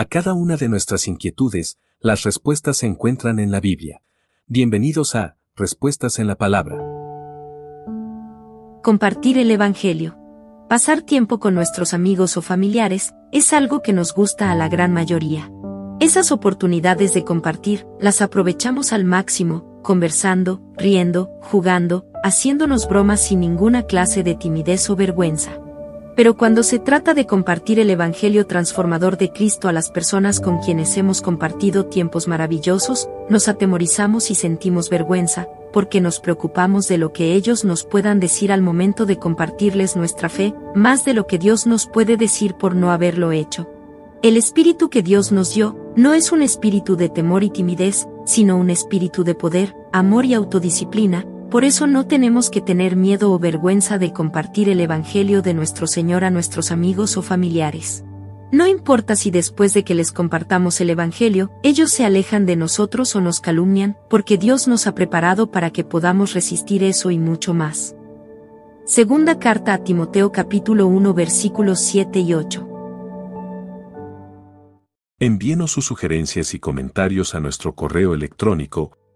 A cada una de nuestras inquietudes, las respuestas se encuentran en la Biblia. Bienvenidos a Respuestas en la Palabra. Compartir el Evangelio. Pasar tiempo con nuestros amigos o familiares es algo que nos gusta a la gran mayoría. Esas oportunidades de compartir las aprovechamos al máximo, conversando, riendo, jugando, haciéndonos bromas sin ninguna clase de timidez o vergüenza. Pero cuando se trata de compartir el Evangelio transformador de Cristo a las personas con quienes hemos compartido tiempos maravillosos, nos atemorizamos y sentimos vergüenza, porque nos preocupamos de lo que ellos nos puedan decir al momento de compartirles nuestra fe, más de lo que Dios nos puede decir por no haberlo hecho. El espíritu que Dios nos dio, no es un espíritu de temor y timidez, sino un espíritu de poder, amor y autodisciplina, por eso no tenemos que tener miedo o vergüenza de compartir el Evangelio de nuestro Señor a nuestros amigos o familiares. No importa si después de que les compartamos el Evangelio, ellos se alejan de nosotros o nos calumnian, porque Dios nos ha preparado para que podamos resistir eso y mucho más. Segunda carta a Timoteo capítulo 1 versículos 7 y 8. Envíenos sus sugerencias y comentarios a nuestro correo electrónico